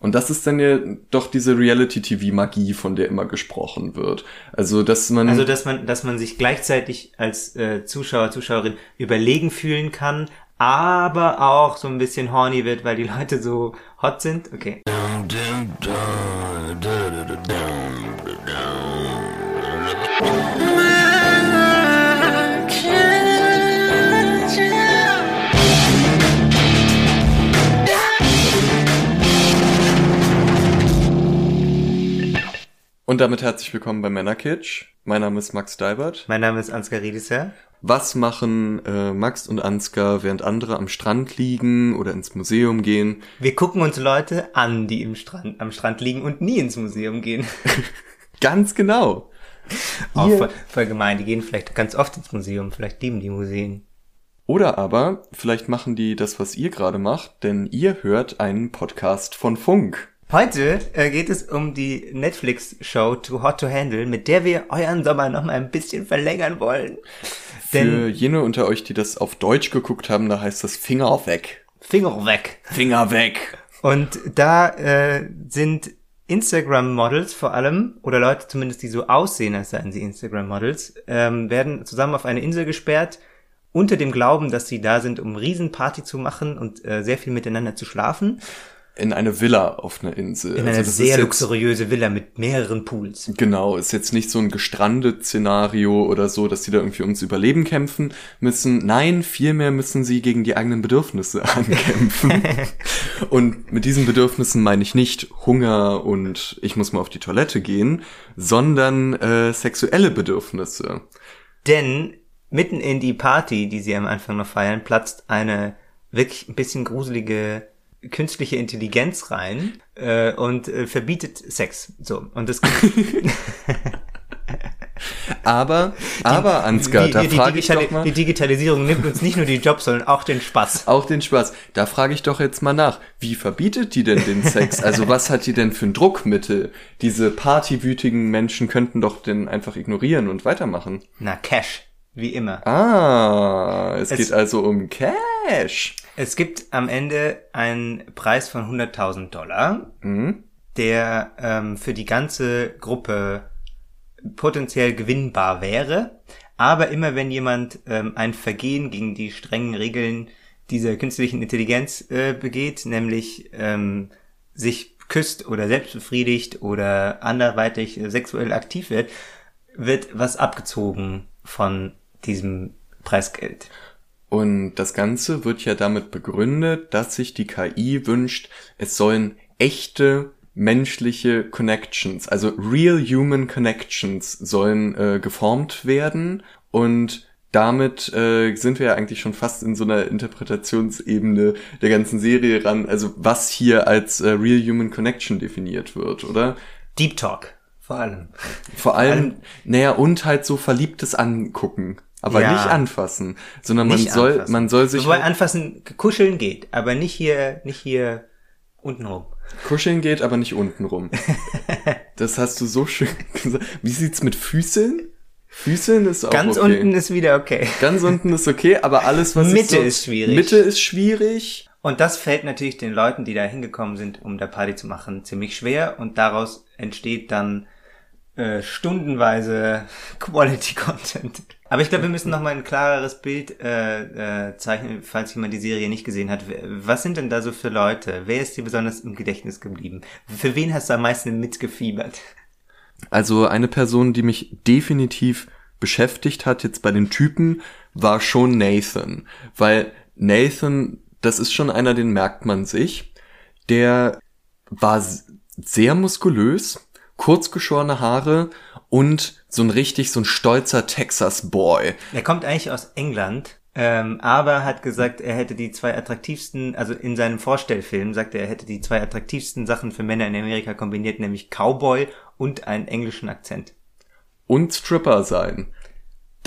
Und das ist dann ja doch diese Reality-TV-Magie, von der immer gesprochen wird. Also, dass man. Also, dass man, dass man sich gleichzeitig als äh, Zuschauer, Zuschauerin überlegen fühlen kann, aber auch so ein bisschen horny wird, weil die Leute so hot sind. Okay. Und damit herzlich willkommen bei Männerkitsch. Mein Name ist Max Deibert. Mein Name ist Ansgar Riedisser. Was machen äh, Max und Ansgar, während andere am Strand liegen oder ins Museum gehen? Wir gucken uns Leute an, die im Strand, am Strand liegen und nie ins Museum gehen. ganz genau. Auch voll, voll gemein. Die gehen vielleicht ganz oft ins Museum. Vielleicht lieben die Museen. Oder aber, vielleicht machen die das, was ihr gerade macht, denn ihr hört einen Podcast von Funk. Heute äh, geht es um die Netflix-Show Too Hot to Handle, mit der wir euren Sommer noch mal ein bisschen verlängern wollen. Denn Für jene unter euch, die das auf Deutsch geguckt haben, da heißt das Finger weg. Finger weg. Finger weg. Und da äh, sind Instagram-Models vor allem, oder Leute zumindest, die so aussehen, als seien sie Instagram-Models, ähm, werden zusammen auf eine Insel gesperrt, unter dem Glauben, dass sie da sind, um Riesenparty zu machen und äh, sehr viel miteinander zu schlafen in eine Villa auf einer Insel. In eine also sehr luxuriöse jetzt, Villa mit mehreren Pools. Genau, ist jetzt nicht so ein gestrandet Szenario oder so, dass die da irgendwie ums Überleben kämpfen müssen. Nein, vielmehr müssen sie gegen die eigenen Bedürfnisse ankämpfen. und mit diesen Bedürfnissen meine ich nicht Hunger und ich muss mal auf die Toilette gehen, sondern äh, sexuelle Bedürfnisse. Denn mitten in die Party, die sie am Anfang noch feiern, platzt eine wirklich ein bisschen gruselige künstliche Intelligenz rein äh, und äh, verbietet Sex. So und das. aber, aber Ansgar, die, da frage ich doch mal. Die Digitalisierung nimmt uns nicht nur die Jobs, sondern auch den Spaß. Auch den Spaß. Da frage ich doch jetzt mal nach. Wie verbietet die denn den Sex? Also was hat die denn für ein Druckmittel? Diese partywütigen Menschen könnten doch den einfach ignorieren und weitermachen. Na, Cash. Wie immer. Ah, es, es geht also um Cash. Es gibt am Ende einen Preis von 100.000 Dollar, mhm. der ähm, für die ganze Gruppe potenziell gewinnbar wäre. Aber immer wenn jemand ähm, ein Vergehen gegen die strengen Regeln dieser künstlichen Intelligenz äh, begeht, nämlich ähm, sich küsst oder selbst befriedigt oder anderweitig äh, sexuell aktiv wird, wird was abgezogen von diesem Preisgeld. Und das Ganze wird ja damit begründet, dass sich die KI wünscht, es sollen echte menschliche Connections, also real human connections sollen äh, geformt werden und damit äh, sind wir ja eigentlich schon fast in so einer Interpretationsebene der ganzen Serie ran, also was hier als äh, real human connection definiert wird, oder? Deep Talk, vor allem. Vor allem, naja, und halt so verliebtes Angucken. Aber ja. nicht anfassen, sondern nicht man soll, anfassen. man soll sich. Wobei anfassen, kuscheln geht, aber nicht hier, nicht hier untenrum. Kuscheln geht, aber nicht untenrum. das hast du so schön gesagt. Wie sieht's mit Füßeln? Füßeln ist auch Ganz okay. unten ist wieder okay. Ganz unten ist okay, aber alles, was Mitte so, ist schwierig. Mitte ist schwierig. Und das fällt natürlich den Leuten, die da hingekommen sind, um der Party zu machen, ziemlich schwer. Und daraus entsteht dann äh, stundenweise Quality Content. Aber ich glaube, wir müssen noch mal ein klareres Bild äh, äh, zeichnen, falls jemand die Serie nicht gesehen hat. Was sind denn da so für Leute? Wer ist dir besonders im Gedächtnis geblieben? Für wen hast du am meisten mitgefiebert? Also eine Person, die mich definitiv beschäftigt hat jetzt bei den Typen, war schon Nathan. Weil Nathan, das ist schon einer, den merkt man sich. Der war sehr muskulös, kurzgeschorene Haare und so ein richtig, so ein stolzer Texas-Boy. Er kommt eigentlich aus England, ähm, aber hat gesagt, er hätte die zwei attraktivsten, also in seinem Vorstellfilm sagte er, er hätte die zwei attraktivsten Sachen für Männer in Amerika kombiniert, nämlich Cowboy und einen englischen Akzent. Und Stripper sein.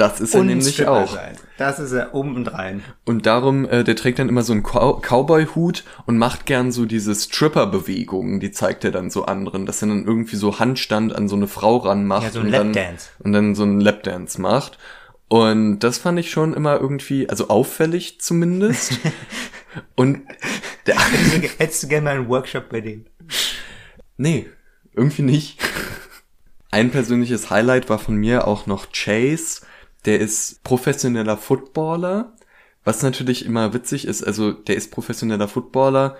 Das ist er nämlich auch. Sein. Das ist er obendrein. Und darum, äh, der trägt dann immer so einen Cow Cowboy-Hut und macht gern so diese Stripper-Bewegungen, die zeigt er dann so anderen, dass er dann irgendwie so Handstand an so eine Frau ranmacht. Ja, so ein Lapdance. Und dann so einen Lapdance macht. Und das fand ich schon immer irgendwie, also auffällig zumindest. und der hättest, du, gerne mal einen Workshop bei dem? Nee, irgendwie nicht. Ein persönliches Highlight war von mir auch noch Chase. Der ist professioneller Footballer, was natürlich immer witzig ist. Also der ist professioneller Footballer,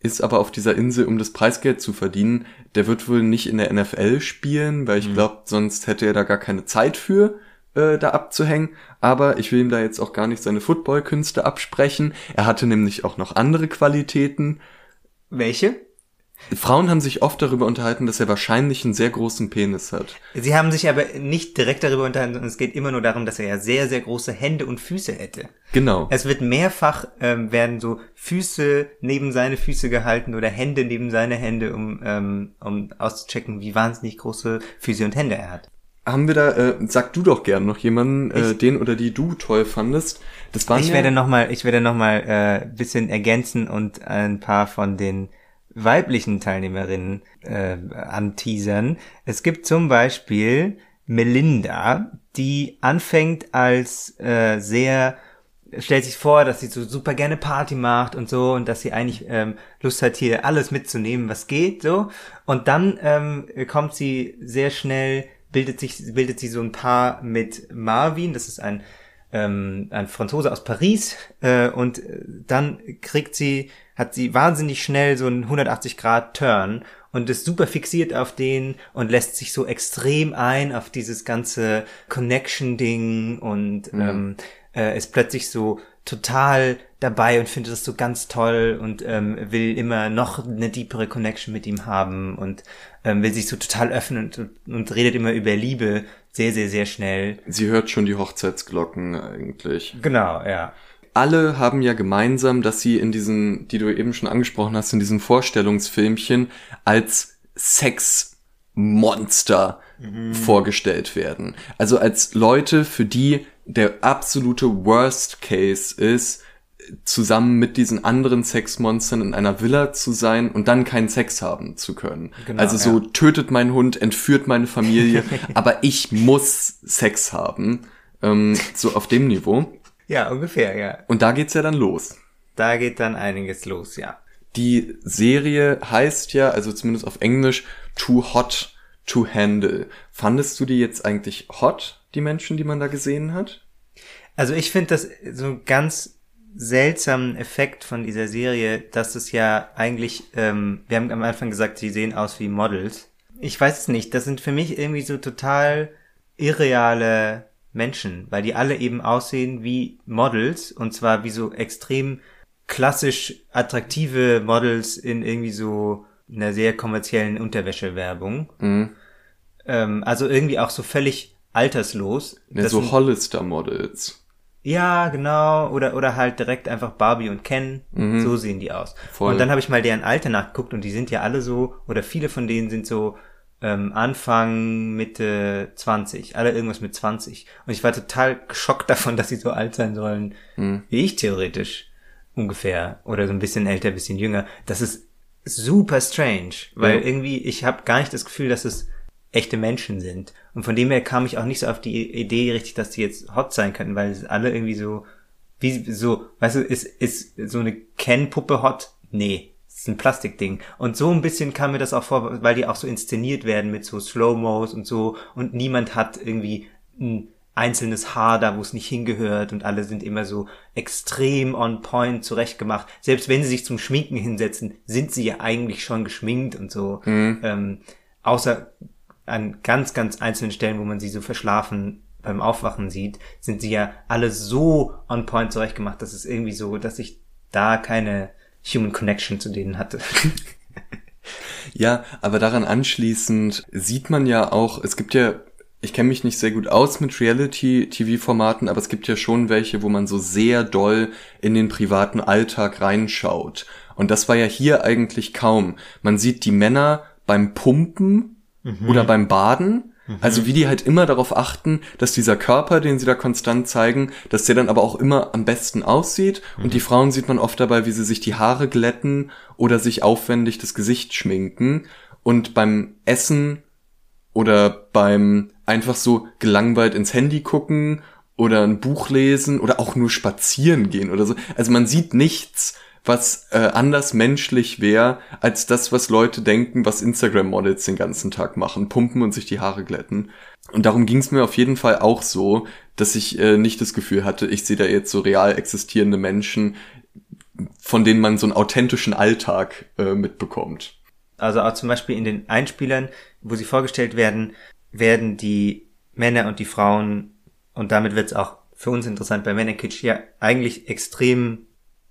ist aber auf dieser Insel, um das Preisgeld zu verdienen. Der wird wohl nicht in der NFL spielen, weil ich mhm. glaube, sonst hätte er da gar keine Zeit für, äh, da abzuhängen. Aber ich will ihm da jetzt auch gar nicht seine Footballkünste absprechen. Er hatte nämlich auch noch andere Qualitäten. Welche? Frauen haben sich oft darüber unterhalten, dass er wahrscheinlich einen sehr großen Penis hat. Sie haben sich aber nicht direkt darüber unterhalten, sondern es geht immer nur darum, dass er ja sehr, sehr große Hände und Füße hätte. Genau. Es wird mehrfach, ähm, werden so Füße neben seine Füße gehalten oder Hände neben seine Hände, um, ähm, um auszuchecken, wie wahnsinnig große Füße und Hände er hat. Haben wir da, äh, sag du doch gern noch jemanden, äh, den oder die du toll fandest. Das war ich ja werde noch mal, ich werde noch mal äh, bisschen ergänzen und ein paar von den weiblichen Teilnehmerinnen äh, anteasern. Es gibt zum Beispiel Melinda, die anfängt als äh, sehr stellt sich vor, dass sie so super gerne Party macht und so und dass sie eigentlich ähm, Lust hat, hier alles mitzunehmen, was geht, so. Und dann ähm, kommt sie sehr schnell, bildet sich, bildet sie so ein Paar mit Marvin, das ist ein, ähm, ein Franzose aus Paris, äh, und dann kriegt sie hat sie wahnsinnig schnell so einen 180 Grad Turn und ist super fixiert auf den und lässt sich so extrem ein auf dieses ganze Connection-Ding und mhm. ähm, äh, ist plötzlich so total dabei und findet das so ganz toll und ähm, will immer noch eine deepere Connection mit ihm haben und ähm, will sich so total öffnen und, und redet immer über Liebe sehr, sehr, sehr schnell. Sie hört schon die Hochzeitsglocken eigentlich. Genau, ja alle haben ja gemeinsam, dass sie in diesen, die du eben schon angesprochen hast, in diesen Vorstellungsfilmchen als Sexmonster mhm. vorgestellt werden. Also als Leute, für die der absolute Worst Case ist, zusammen mit diesen anderen Sexmonstern in einer Villa zu sein und dann keinen Sex haben zu können. Genau, also so ja. tötet mein Hund, entführt meine Familie, aber ich muss Sex haben. Ähm, so auf dem Niveau. Ja, ungefähr, ja. Und da geht's ja dann los. Da geht dann einiges los, ja. Die Serie heißt ja, also zumindest auf Englisch, Too Hot to Handle. Fandest du die jetzt eigentlich hot, die Menschen, die man da gesehen hat? Also ich finde das so einen ganz seltsamen Effekt von dieser Serie, dass es ja eigentlich, ähm, wir haben am Anfang gesagt, sie sehen aus wie Models. Ich weiß es nicht, das sind für mich irgendwie so total irreale Menschen, weil die alle eben aussehen wie Models und zwar wie so extrem klassisch attraktive Models in irgendwie so einer sehr kommerziellen Unterwäschewerbung. Mhm. Ähm, also irgendwie auch so völlig alterslos. Ja, so Hollister-Models. Ja, genau. Oder, oder halt direkt einfach Barbie und Ken. Mhm. So sehen die aus. Voll. Und dann habe ich mal deren Alter nachgeguckt und die sind ja alle so, oder viele von denen sind so ähm, Anfang, Mitte 20, alle irgendwas mit 20. Und ich war total geschockt davon, dass sie so alt sein sollen, hm. wie ich theoretisch ungefähr. Oder so ein bisschen älter, ein bisschen jünger. Das ist super strange, weil ja. irgendwie ich habe gar nicht das Gefühl, dass es echte Menschen sind. Und von dem her kam ich auch nicht so auf die Idee richtig, dass die jetzt hot sein könnten, weil es alle irgendwie so, wie so, weißt du, ist, ist so eine Ken-Puppe hot? Nee ist ein Plastikding. Und so ein bisschen kam mir das auch vor, weil die auch so inszeniert werden mit so Slow-Mos und so und niemand hat irgendwie ein einzelnes Haar da, wo es nicht hingehört und alle sind immer so extrem on point zurechtgemacht. Selbst wenn sie sich zum Schminken hinsetzen, sind sie ja eigentlich schon geschminkt und so. Mhm. Ähm, außer an ganz, ganz einzelnen Stellen, wo man sie so verschlafen beim Aufwachen sieht, sind sie ja alle so on point zurechtgemacht, dass es irgendwie so, dass ich da keine Human Connection zu denen hatte. ja, aber daran anschließend sieht man ja auch, es gibt ja ich kenne mich nicht sehr gut aus mit Reality-TV-Formaten, aber es gibt ja schon welche, wo man so sehr doll in den privaten Alltag reinschaut. Und das war ja hier eigentlich kaum. Man sieht die Männer beim Pumpen mhm. oder beim Baden Mhm. Also wie die halt immer darauf achten, dass dieser Körper, den sie da konstant zeigen, dass der dann aber auch immer am besten aussieht. Mhm. Und die Frauen sieht man oft dabei, wie sie sich die Haare glätten oder sich aufwendig das Gesicht schminken. Und beim Essen oder beim einfach so gelangweilt ins Handy gucken oder ein Buch lesen oder auch nur spazieren gehen oder so. Also man sieht nichts, was äh, anders menschlich wäre, als das, was Leute denken, was Instagram-Models den ganzen Tag machen, pumpen und sich die Haare glätten. Und darum ging es mir auf jeden Fall auch so, dass ich äh, nicht das Gefühl hatte, ich sehe da jetzt so real existierende Menschen, von denen man so einen authentischen Alltag äh, mitbekommt. Also auch zum Beispiel in den Einspielern, wo sie vorgestellt werden, werden die Männer und die Frauen, und damit wird es auch für uns interessant bei Männerkitsch, ja eigentlich extrem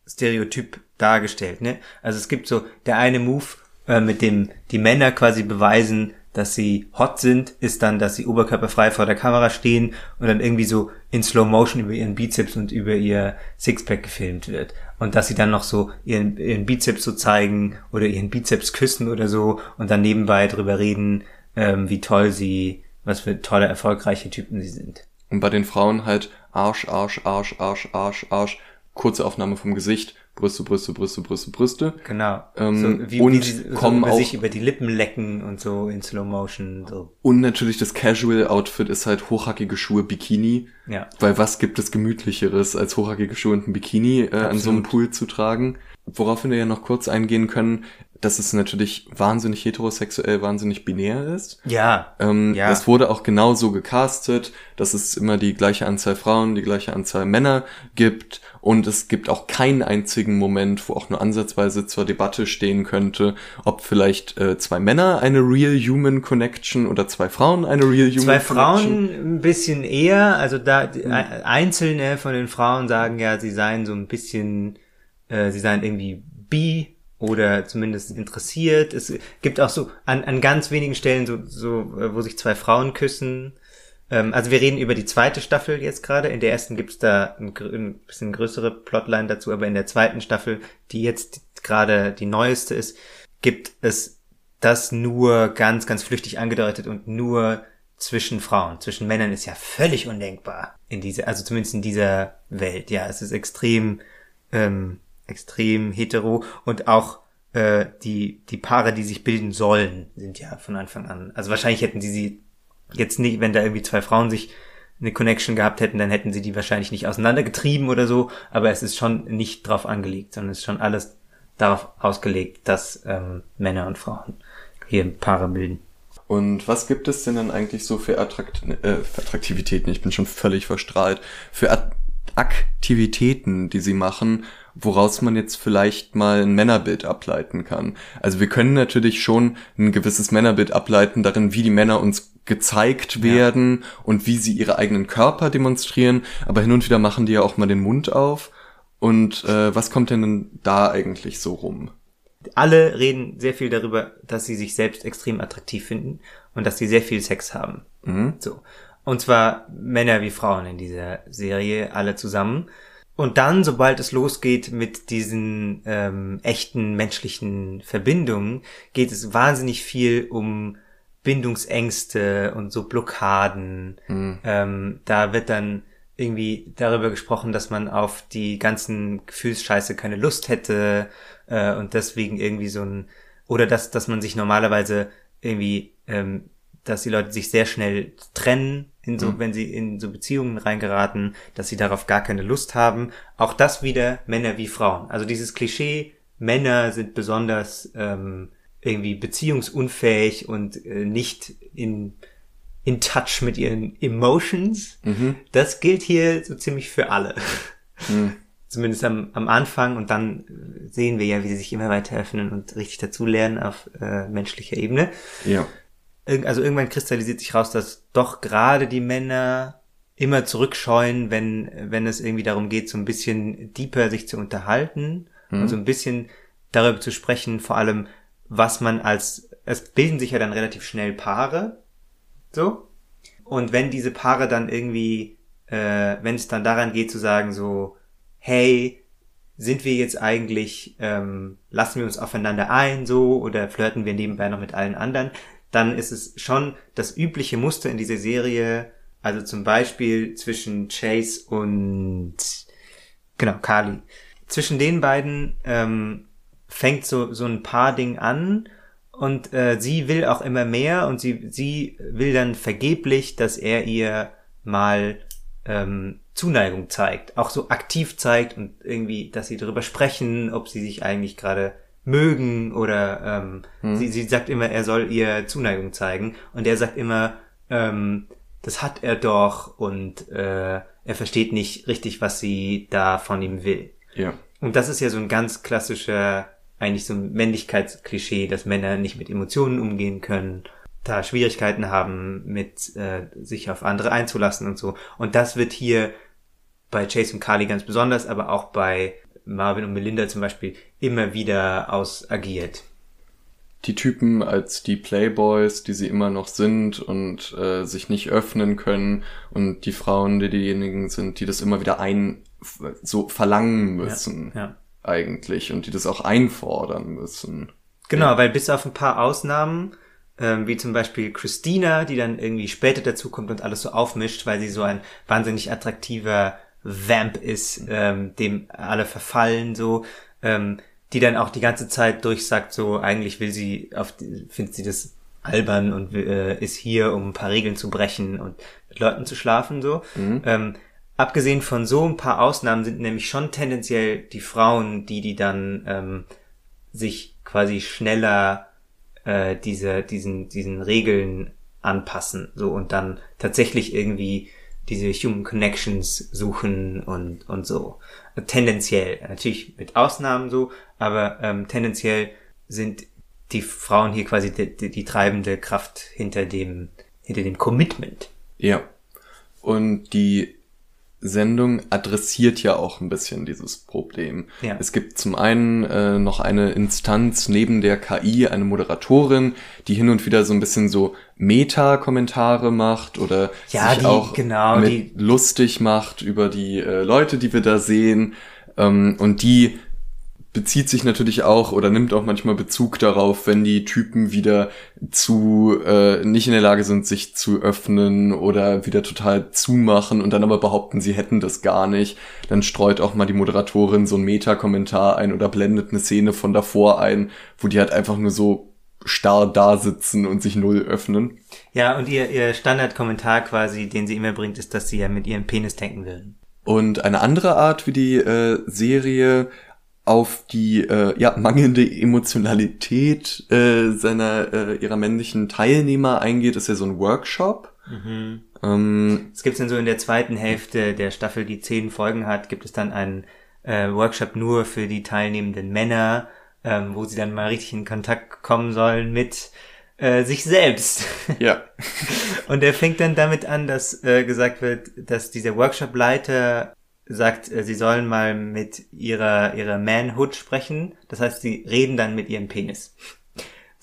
stereotyp dargestellt. Ne? Also es gibt so der eine Move, äh, mit dem die Männer quasi beweisen, dass sie hot sind, ist dann, dass sie oberkörperfrei vor der Kamera stehen und dann irgendwie so in Slow Motion über ihren Bizeps und über ihr Sixpack gefilmt wird. Und dass sie dann noch so ihren, ihren Bizeps so zeigen oder ihren Bizeps küssen oder so und dann nebenbei drüber reden, ähm, wie toll sie, was für tolle, erfolgreiche Typen sie sind. Und bei den Frauen halt Arsch, Arsch, Arsch, Arsch, Arsch, Arsch, kurze Aufnahme vom Gesicht, Brüste, Brüste, Brüste, Brüste, Brüste. Genau. Ähm, so, wie, und wie sie kommen so über auch sich über die Lippen lecken und so in Slow Motion. So. und natürlich das Casual Outfit ist halt hochhackige Schuhe, Bikini. Ja. Weil was gibt es gemütlicheres als hochhackige Schuhe und ein Bikini äh, an so einem Pool zu tragen? Worauf wir ja noch kurz eingehen können, dass es natürlich wahnsinnig heterosexuell, wahnsinnig binär ist. Ja. Ähm, Ja. Es wurde auch genau so gecastet, dass es immer die gleiche Anzahl Frauen, die gleiche Anzahl Männer gibt und es gibt auch keinen einzigen Moment, wo auch nur ansatzweise zur Debatte stehen könnte, ob vielleicht äh, zwei Männer eine Real Human Connection oder zwei Frauen eine Real Human Zwei Connection. Frauen ein bisschen eher, also da Hm. ein- einzelne von den Frauen sagen ja, sie seien so ein bisschen, äh, sie seien irgendwie bi oder zumindest interessiert. Es gibt auch so an, an ganz wenigen Stellen so, so, äh, wo sich zwei Frauen küssen. Ähm, also wir reden über die zweite Staffel jetzt gerade. In der ersten gibt's da ein, ein bisschen größere Plotline dazu, aber in der zweiten Staffel, die jetzt gerade die neueste ist, gibt es das nur ganz, ganz flüchtig angedeutet und nur zwischen Frauen. Zwischen Männern ist ja völlig undenkbar in dieser, also zumindest in dieser Welt. Ja, es ist extrem, ähm, extrem hetero und auch äh, die die Paare, die sich bilden sollen, sind ja von Anfang an. Also wahrscheinlich hätten sie sie jetzt nicht, wenn da irgendwie zwei Frauen sich eine Connection gehabt hätten, dann hätten sie die wahrscheinlich nicht auseinandergetrieben oder so. Aber es ist schon nicht drauf angelegt, sondern es ist schon alles darauf ausgelegt, dass ähm, Männer und Frauen hier Paare bilden. Und was gibt es denn dann eigentlich so für, Attrakt äh, für Attraktivitäten? Ich bin schon völlig verstrahlt. Für At Aktivitäten, die sie machen, woraus man jetzt vielleicht mal ein Männerbild ableiten kann. Also wir können natürlich schon ein gewisses Männerbild ableiten darin, wie die Männer uns gezeigt werden und wie sie ihre eigenen Körper demonstrieren, aber hin und wieder machen die ja auch mal den Mund auf. Und äh, was kommt denn da eigentlich so rum? Alle reden sehr viel darüber, dass sie sich selbst extrem attraktiv finden und dass sie sehr viel Sex haben. So. Und zwar Männer wie Frauen in dieser Serie, alle zusammen. Und dann, sobald es losgeht mit diesen ähm, echten menschlichen Verbindungen, geht es wahnsinnig viel um Bindungsängste und so Blockaden. Ähm, da wird dann irgendwie darüber gesprochen, dass man auf die ganzen Gefühlsscheiße keine Lust hätte äh, und deswegen irgendwie so ein oder dass dass man sich normalerweise irgendwie ähm, dass die Leute sich sehr schnell trennen in so wenn sie in so Beziehungen reingeraten, dass sie darauf gar keine Lust haben. Auch das wieder Männer wie Frauen. Also dieses Klischee Männer sind besonders ähm, irgendwie beziehungsunfähig und äh, nicht in in touch mit ihren Emotions. Das gilt hier so ziemlich für alle. Zumindest am, am Anfang und dann sehen wir ja, wie sie sich immer weiter öffnen und richtig dazulernen auf äh, menschlicher Ebene. Ja. Also irgendwann kristallisiert sich raus, dass doch gerade die Männer immer zurückscheuen, wenn, wenn es irgendwie darum geht, so ein bisschen deeper sich zu unterhalten und so ein bisschen darüber zu sprechen, vor allem, was man als, es bilden sich ja dann relativ schnell Paare, so. Und wenn diese Paare dann irgendwie, äh, wenn es dann daran geht zu sagen so, hey, sind wir jetzt eigentlich, ähm, lassen wir uns aufeinander ein so oder flirten wir nebenbei noch mit allen anderen, dann ist es schon das übliche Muster in dieser Serie, also zum Beispiel zwischen Chase und genau, Carly. Zwischen den beiden ähm, fängt so, so ein paar Ding an und äh, sie will auch immer mehr und sie, sie will dann vergeblich, dass er ihr mal ähm, Zuneigung zeigt, auch so aktiv zeigt und irgendwie, dass sie darüber sprechen, ob sie sich eigentlich gerade mögen oder ähm, hm. sie, sie sagt immer, er soll ihr Zuneigung zeigen und er sagt immer, ähm, das hat er doch und äh, er versteht nicht richtig, was sie da von ihm will. Ja. Und das ist ja so ein ganz klassischer, eigentlich so ein Männlichkeitsklischee, dass Männer nicht mit Emotionen umgehen können, da Schwierigkeiten haben, mit äh, sich auf andere einzulassen und so. Und das wird hier bei Chase und Carly ganz besonders, aber auch bei Marvin und Melinda zum Beispiel immer wieder ausagiert. Die Typen als die Playboys, die sie immer noch sind und äh, sich nicht öffnen können und die Frauen, die diejenigen sind, die das immer wieder ein so verlangen müssen ja, ja. eigentlich und die das auch einfordern müssen. Genau, ja. weil bis auf ein paar Ausnahmen, ähm, wie zum Beispiel Christina, die dann irgendwie später dazukommt und alles so aufmischt, weil sie so ein wahnsinnig attraktiver Vamp ist, ähm, dem alle verfallen so, ähm, die dann auch die ganze Zeit durchsagt, so eigentlich will sie auf findet sie das albern und äh, ist hier, um ein paar Regeln zu brechen und mit Leuten zu schlafen so. Mhm. Ähm, abgesehen von so ein paar Ausnahmen sind nämlich schon tendenziell die Frauen, die die dann ähm, sich quasi schneller äh, diese diesen diesen Regeln anpassen so und dann tatsächlich irgendwie diese Human Connections suchen und, und so. Tendenziell, natürlich mit Ausnahmen so, aber ähm, tendenziell sind die Frauen hier quasi die, die, die treibende Kraft hinter dem, hinter dem Commitment. Ja. Und die Sendung adressiert ja auch ein bisschen dieses Problem. Ja. Es gibt zum einen äh, noch eine Instanz neben der KI, eine Moderatorin, die hin und wieder so ein bisschen so Meta-Kommentare macht oder ja, sich die, auch genau, die, lustig macht über die äh, Leute, die wir da sehen. Ähm, und die bezieht sich natürlich auch oder nimmt auch manchmal Bezug darauf, wenn die Typen wieder zu äh, nicht in der Lage sind, sich zu öffnen oder wieder total zumachen und dann aber behaupten, sie hätten das gar nicht. Dann streut auch mal die Moderatorin so einen Meta-Kommentar ein oder blendet eine Szene von davor ein, wo die halt einfach nur so starr da sitzen und sich null öffnen. Ja, und ihr, ihr Standardkommentar quasi, den sie immer bringt, ist, dass sie ja mit ihrem Penis tanken will. Und eine andere Art, wie die äh, Serie auf die äh, ja, mangelnde Emotionalität äh, seiner äh, ihrer männlichen Teilnehmer eingeht, ist ja so ein Workshop. Mhm. Ähm, es gibt dann so in der zweiten Hälfte der Staffel, die zehn Folgen hat, gibt es dann einen äh, Workshop nur für die teilnehmenden Männer, ähm, wo sie dann mal richtig in Kontakt kommen sollen mit äh, sich selbst. Ja. Und er fängt dann damit an, dass äh, gesagt wird, dass dieser Workshop-Leiter sagt, äh, sie sollen mal mit ihrer, ihrer Manhood sprechen. Das heißt, sie reden dann mit ihrem Penis.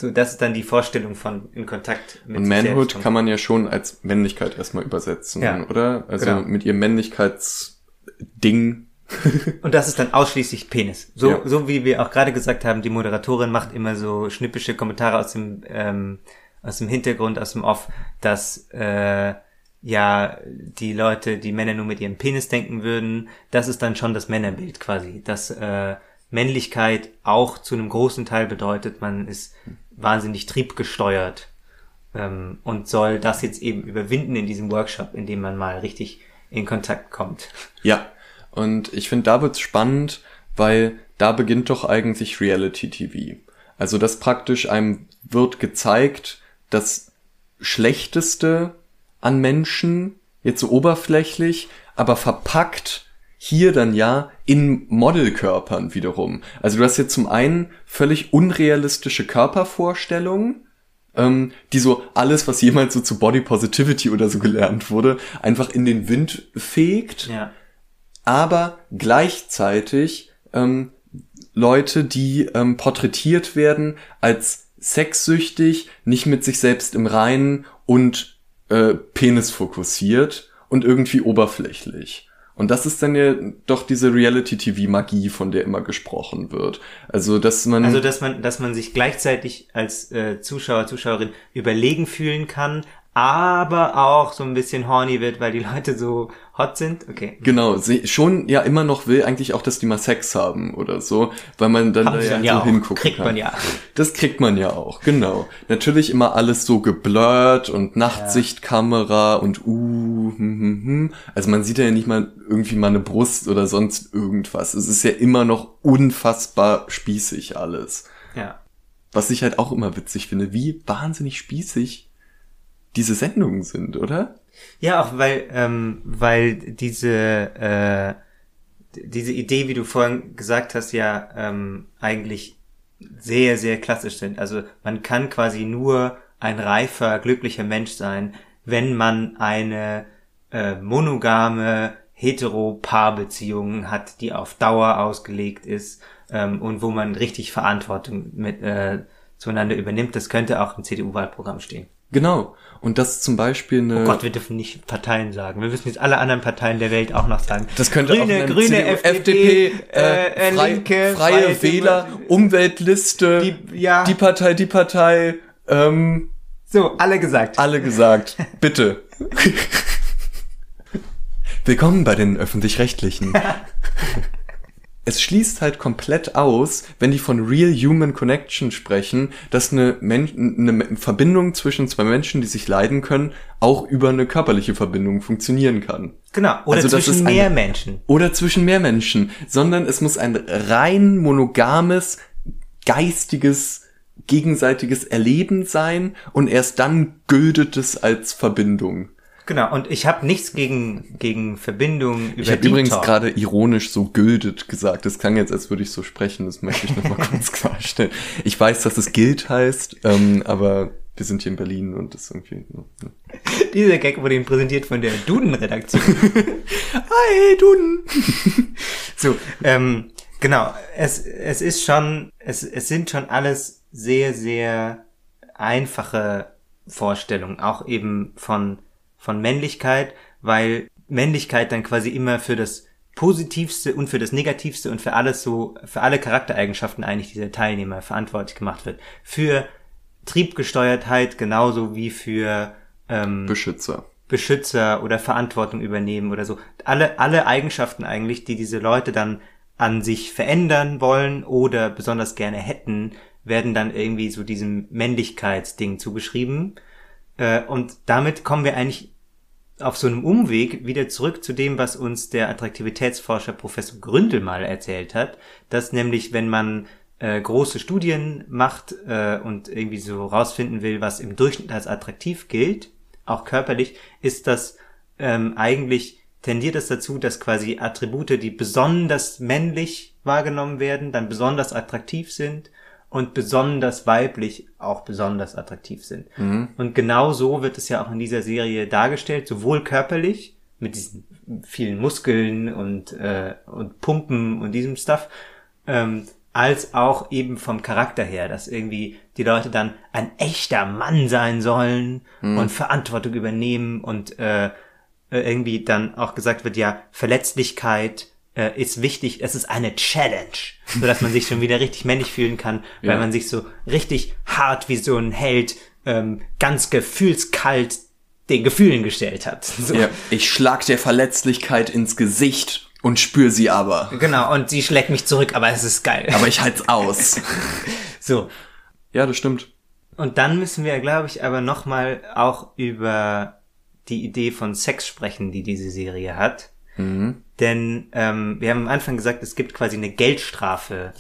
So, das ist dann die Vorstellung von in Kontakt mit Und Manhood kann man ja schon als Männlichkeit erstmal übersetzen, ja, oder? Also genau. mit ihrem Männlichkeitsding. Und das ist dann ausschließlich Penis. So, ja. so wie wir auch gerade gesagt haben, die Moderatorin macht immer so schnippische Kommentare aus dem, ähm, aus dem Hintergrund, aus dem Off, dass äh, ja die Leute, die Männer nur mit ihrem Penis denken würden, das ist dann schon das Männerbild quasi. Dass äh, Männlichkeit auch zu einem großen Teil bedeutet, man ist wahnsinnig triebgesteuert ähm, und soll das jetzt eben überwinden in diesem Workshop, in dem man mal richtig in Kontakt kommt. Ja, und ich finde, da wird's spannend, weil da beginnt doch eigentlich Reality TV. Also das praktisch einem wird gezeigt, das Schlechteste an Menschen, jetzt so oberflächlich, aber verpackt hier dann ja in Modelkörpern wiederum. Also du hast jetzt zum einen völlig unrealistische Körpervorstellungen, ähm, die so alles, was jemals so zu Body Positivity oder so gelernt wurde, einfach in den Wind fegt. Ja. Aber gleichzeitig ähm, Leute, die ähm, porträtiert werden als sexsüchtig, nicht mit sich selbst im Reinen und äh, Penis fokussiert und irgendwie oberflächlich. Und das ist dann ja doch diese Reality-TV-Magie, von der immer gesprochen wird. Also, dass man. Also, dass man, dass man sich gleichzeitig als äh, Zuschauer, Zuschauerin überlegen fühlen kann, aber auch so ein bisschen horny wird, weil die Leute so hot sind. Okay. Genau, sie schon ja immer noch will eigentlich auch, dass die mal Sex haben oder so, weil man dann da ja, dann so ja auch. hingucken Kriegt kann. man ja. Das kriegt man ja auch, genau. Natürlich immer alles so geblurrt und Nachtsichtkamera und uh, hm, hm, hm. Also man sieht ja nicht mal irgendwie mal eine Brust oder sonst irgendwas. Es ist ja immer noch unfassbar spießig alles. Ja. Was ich halt auch immer witzig finde, wie wahnsinnig spießig diese Sendungen sind, oder? Ja, auch weil, ähm, weil diese, äh, diese Idee, wie du vorhin gesagt hast, ja ähm, eigentlich sehr, sehr klassisch sind. Also man kann quasi nur ein reifer, glücklicher Mensch sein, wenn man eine äh, monogame Hetero-Paarbeziehung hat, die auf Dauer ausgelegt ist ähm, und wo man richtig Verantwortung mit äh, zueinander übernimmt. Das könnte auch im CDU-Wahlprogramm stehen. Genau. Und das zum Beispiel eine. Oh Gott, wir dürfen nicht Parteien sagen. Wir müssen jetzt alle anderen Parteien der Welt auch noch sagen. Das könnte auch Grüne, eine Grüne, CDU, FDP, äh, äh, frei, Linke, freie, Freie Wähler, Demo- Umweltliste, Die- ja. die Partei, die Partei, ähm, So, alle gesagt. alle gesagt. Bitte. Willkommen bei den öffentlich-rechtlichen. Es schließt halt komplett aus, wenn die von Real Human Connection sprechen, dass eine, Men eine Verbindung zwischen zwei Menschen, die sich leiden können, auch über eine körperliche Verbindung funktionieren kann. Genau. Oder Also zwischen mehr Menschen. oder zwischen mehr Menschen, sondern es muss ein rein monogames, geistiges, gegenseitiges Erleben sein und erst dann gültet es als Verbindung. Genau. Und ich habe nichts gegen, gegen Verbindungen über Ich habe übrigens gerade ironisch so gültet gesagt. Das klang jetzt, als würde ich so sprechen. Das möchte ich nochmal kurz klarstellen. Ich weiß, dass es gilt heißt, ähm, aber wir sind hier in Berlin und das irgendwie. ne. Dieser Gag wurde ihm präsentiert von der Duden-Redaktion. Hi, Duden! So, ähm, genau. Es, es ist schon, es, es sind schon alles sehr, sehr einfache Vorstellungen, auch eben von, von Männlichkeit, weil Männlichkeit dann quasi immer für das Positivste und für das Negativste und für alles so, für alle Charaktereigenschaften eigentlich dieser Teilnehmer verantwortlich gemacht wird. Für Triebgesteuertheit genauso wie für ähm, Beschützer. Beschützer oder Verantwortung übernehmen oder so. Alle, alle Eigenschaften eigentlich, die diese Leute dann an sich verändern wollen oder besonders gerne hätten, werden dann irgendwie so diesem Männlichkeitsding zugeschrieben. Äh, und damit kommen wir eigentlich auf so einem Umweg wieder zurück zu dem, was uns der Attraktivitätsforscher Professor Gründel mal erzählt hat, dass nämlich, wenn man äh, große Studien macht äh, und irgendwie so rausfinden will, was im Durchschnitt als attraktiv gilt, auch körperlich, ist das ähm, eigentlich tendiert es dazu, dass quasi Attribute, die besonders männlich wahrgenommen werden, dann besonders attraktiv sind und besonders weiblich auch besonders attraktiv sind. Und genau so wird es ja auch in dieser Serie dargestellt, sowohl körperlich mit diesen vielen Muskeln und äh, und Pumpen und diesem Stuff, ähm, als auch eben vom Charakter her, dass irgendwie die Leute dann ein echter Mann sein sollen und Verantwortung übernehmen und äh, äh, irgendwie dann auch gesagt wird, ja, Verletzlichkeit äh, ist wichtig, es ist eine Challenge, so dass man sich schon wieder richtig männlich fühlen kann, weil Ja. man sich so richtig hart wie so ein Held, ähm, ganz gefühlskalt den Gefühlen gestellt hat. So. Ja, ich schlag der Verletzlichkeit ins Gesicht und spür sie aber. Genau, und sie schlägt mich zurück, aber es ist geil. Aber ich halt's aus. so. ja, das stimmt. Und dann müssen wir, glaube ich, aber nochmal auch über die Idee von Sex sprechen, die diese Serie hat. Denn ähm, wir haben am Anfang gesagt, es gibt quasi eine Geldstrafe.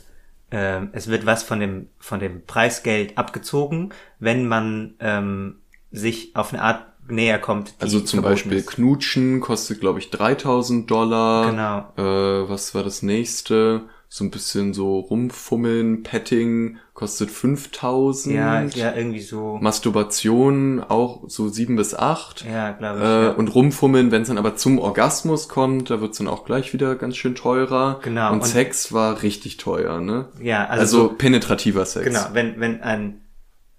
Ähm, es wird was von dem von dem Preisgeld abgezogen, wenn man ähm, sich auf eine Art näher kommt. Die Also zum Beispiel ist. Knutschen kostet, glaube ich, 3000 Dollar. Genau. Äh, was war das nächste? So ein bisschen so rumfummeln, Petting kostet 5000. Ja, ja, irgendwie so. Masturbation auch so 7 bis 8. Ja, glaube ich. Äh, ja. Und rumfummeln, wenn es dann aber zum Orgasmus kommt, da wird's dann auch gleich wieder ganz schön teurer. Genau, Und, und- Sex war richtig teuer, ne? ja, also, Also, so, penetrativer Sex. genau, wenn wenn ein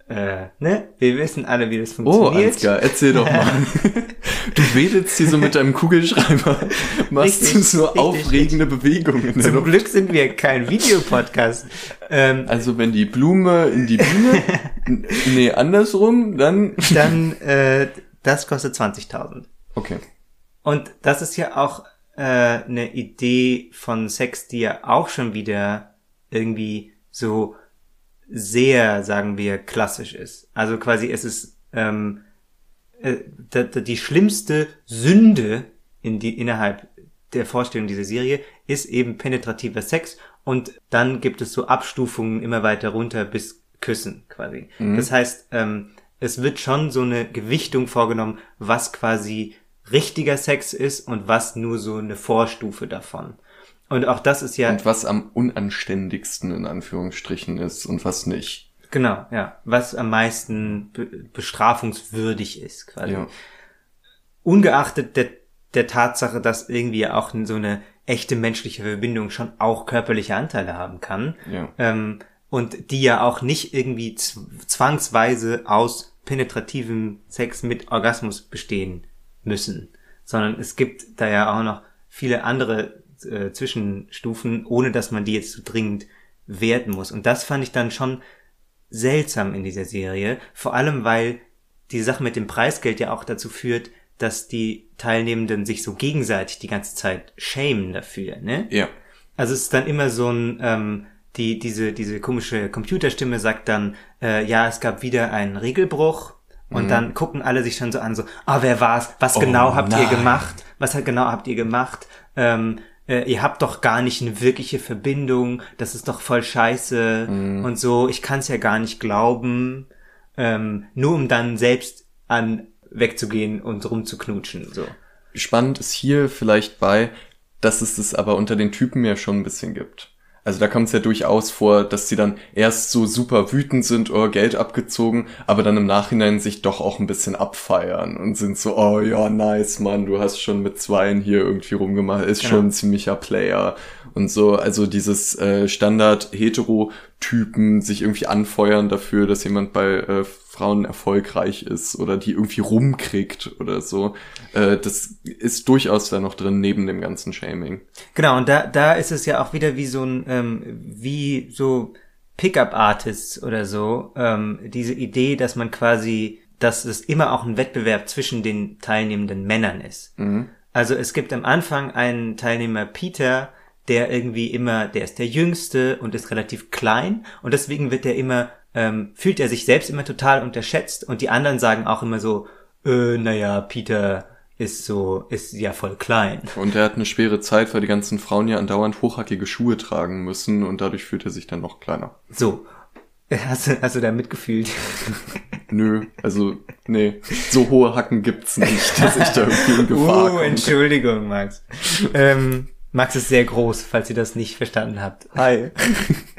äh, ne, wir wissen alle, wie das Oh, funktioniert. Ansgar, erzähl doch mal. du wedelst hier so mit deinem Kugelschreiber, machst Richtig, du so richtig, aufregende Bewegungen. in der Zum. Glück sind wir kein Videopodcast. ähm, Also wenn die Blume in die Biene, nee, andersrum, dann dann, äh, das kostet 20.000. Okay. Und das ist ja auch äh, eine Idee von Sex, die ja auch schon wieder irgendwie so sehr, sagen wir, klassisch ist. Also quasi es ist ähm, äh, die schlimmste Sünde in die, innerhalb der Vorstellung dieser Serie ist eben penetrativer Sex und dann gibt es so Abstufungen immer weiter runter bis Küssen quasi. Mhm. Das heißt, ähm, es wird schon so eine Gewichtung vorgenommen, was quasi richtiger Sex ist und was nur so eine Vorstufe davon. Und auch das ist ja. Und was am unanständigsten in Anführungsstrichen ist und was nicht. Genau, ja. Was am meisten be bestrafungswürdig ist, quasi. Ja. Ungeachtet der, der Tatsache, dass irgendwie auch so eine echte menschliche Verbindung schon auch körperliche Anteile haben kann. Ja. Ähm, und die ja auch nicht irgendwie zwangsweise aus penetrativem Sex mit Orgasmus bestehen müssen, sondern es gibt da ja auch noch viele andere äh, Zwischenstufen, ohne dass man die jetzt so dringend werten muss. Und das fand ich dann schon seltsam in dieser Serie, vor allem weil die Sache mit dem Preisgeld ja auch dazu führt, dass die Teilnehmenden sich so gegenseitig die ganze Zeit schämen dafür, ne? Ja. Also es ist dann immer so ein, ähm, die, diese, diese komische Computerstimme sagt dann, äh, ja, es gab wieder einen Regelbruch und mhm. dann gucken alle sich schon so an, so, ah, wer war's? Was oh, genau habt nein. ihr gemacht? Was genau habt ihr gemacht? Ähm, äh, ihr habt doch gar nicht eine wirkliche Verbindung, das ist doch voll scheiße mhm. und so, ich kann's ja gar nicht glauben, ähm, nur um dann selbst an wegzugehen und rumzuknutschen, so. Spannend ist hier vielleicht bei, dass es das aber unter den Typen ja schon ein bisschen gibt. Also da kommt es ja durchaus vor, dass sie dann erst so super wütend sind oder oh, Geld abgezogen, aber dann im Nachhinein sich doch auch ein bisschen abfeiern und sind so, oh ja, nice, Mann, du hast schon mit Zweien hier irgendwie rumgemacht, ist genau. schon ein ziemlicher Player und so. Also dieses äh, Standard-Hetero-Typen sich irgendwie anfeuern dafür, dass jemand bei äh, Frauen erfolgreich ist oder die irgendwie rumkriegt oder so. Äh, das ist durchaus da noch drin, neben dem ganzen Shaming. Genau, und da, da ist es ja auch wieder wie so ein, ähm, wie so Pickup-Artists oder so, ähm, diese Idee, dass man quasi, dass es immer auch ein Wettbewerb zwischen den teilnehmenden Männern ist. Mhm. Also es gibt am Anfang einen Teilnehmer Peter, der irgendwie immer, der ist der Jüngste und ist relativ klein und deswegen wird er immer ähm, fühlt er sich selbst immer total unterschätzt und die anderen sagen auch immer so, äh, naja, Peter ist so, ist ja voll klein. Und er hat eine schwere Zeit, weil die ganzen Frauen ja andauernd hochhackige Schuhe tragen müssen und dadurch fühlt er sich dann noch kleiner. So. Hast du, hast du da mitgefühlt? Nö, also, nee, so hohe Hacken gibt's nicht, dass ich da irgendwie in Gefahr uh, komme. Entschuldigung, Max. ähm, Max ist sehr groß, falls ihr das nicht verstanden habt. Hi.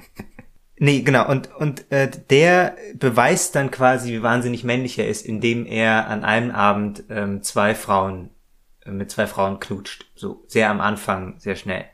Nee, genau. Und, und äh, der beweist dann quasi, wie wahnsinnig männlich er ist, indem er an einem Abend ähm, zwei Frauen, äh, mit zwei Frauen knutscht. So sehr am Anfang, sehr schnell.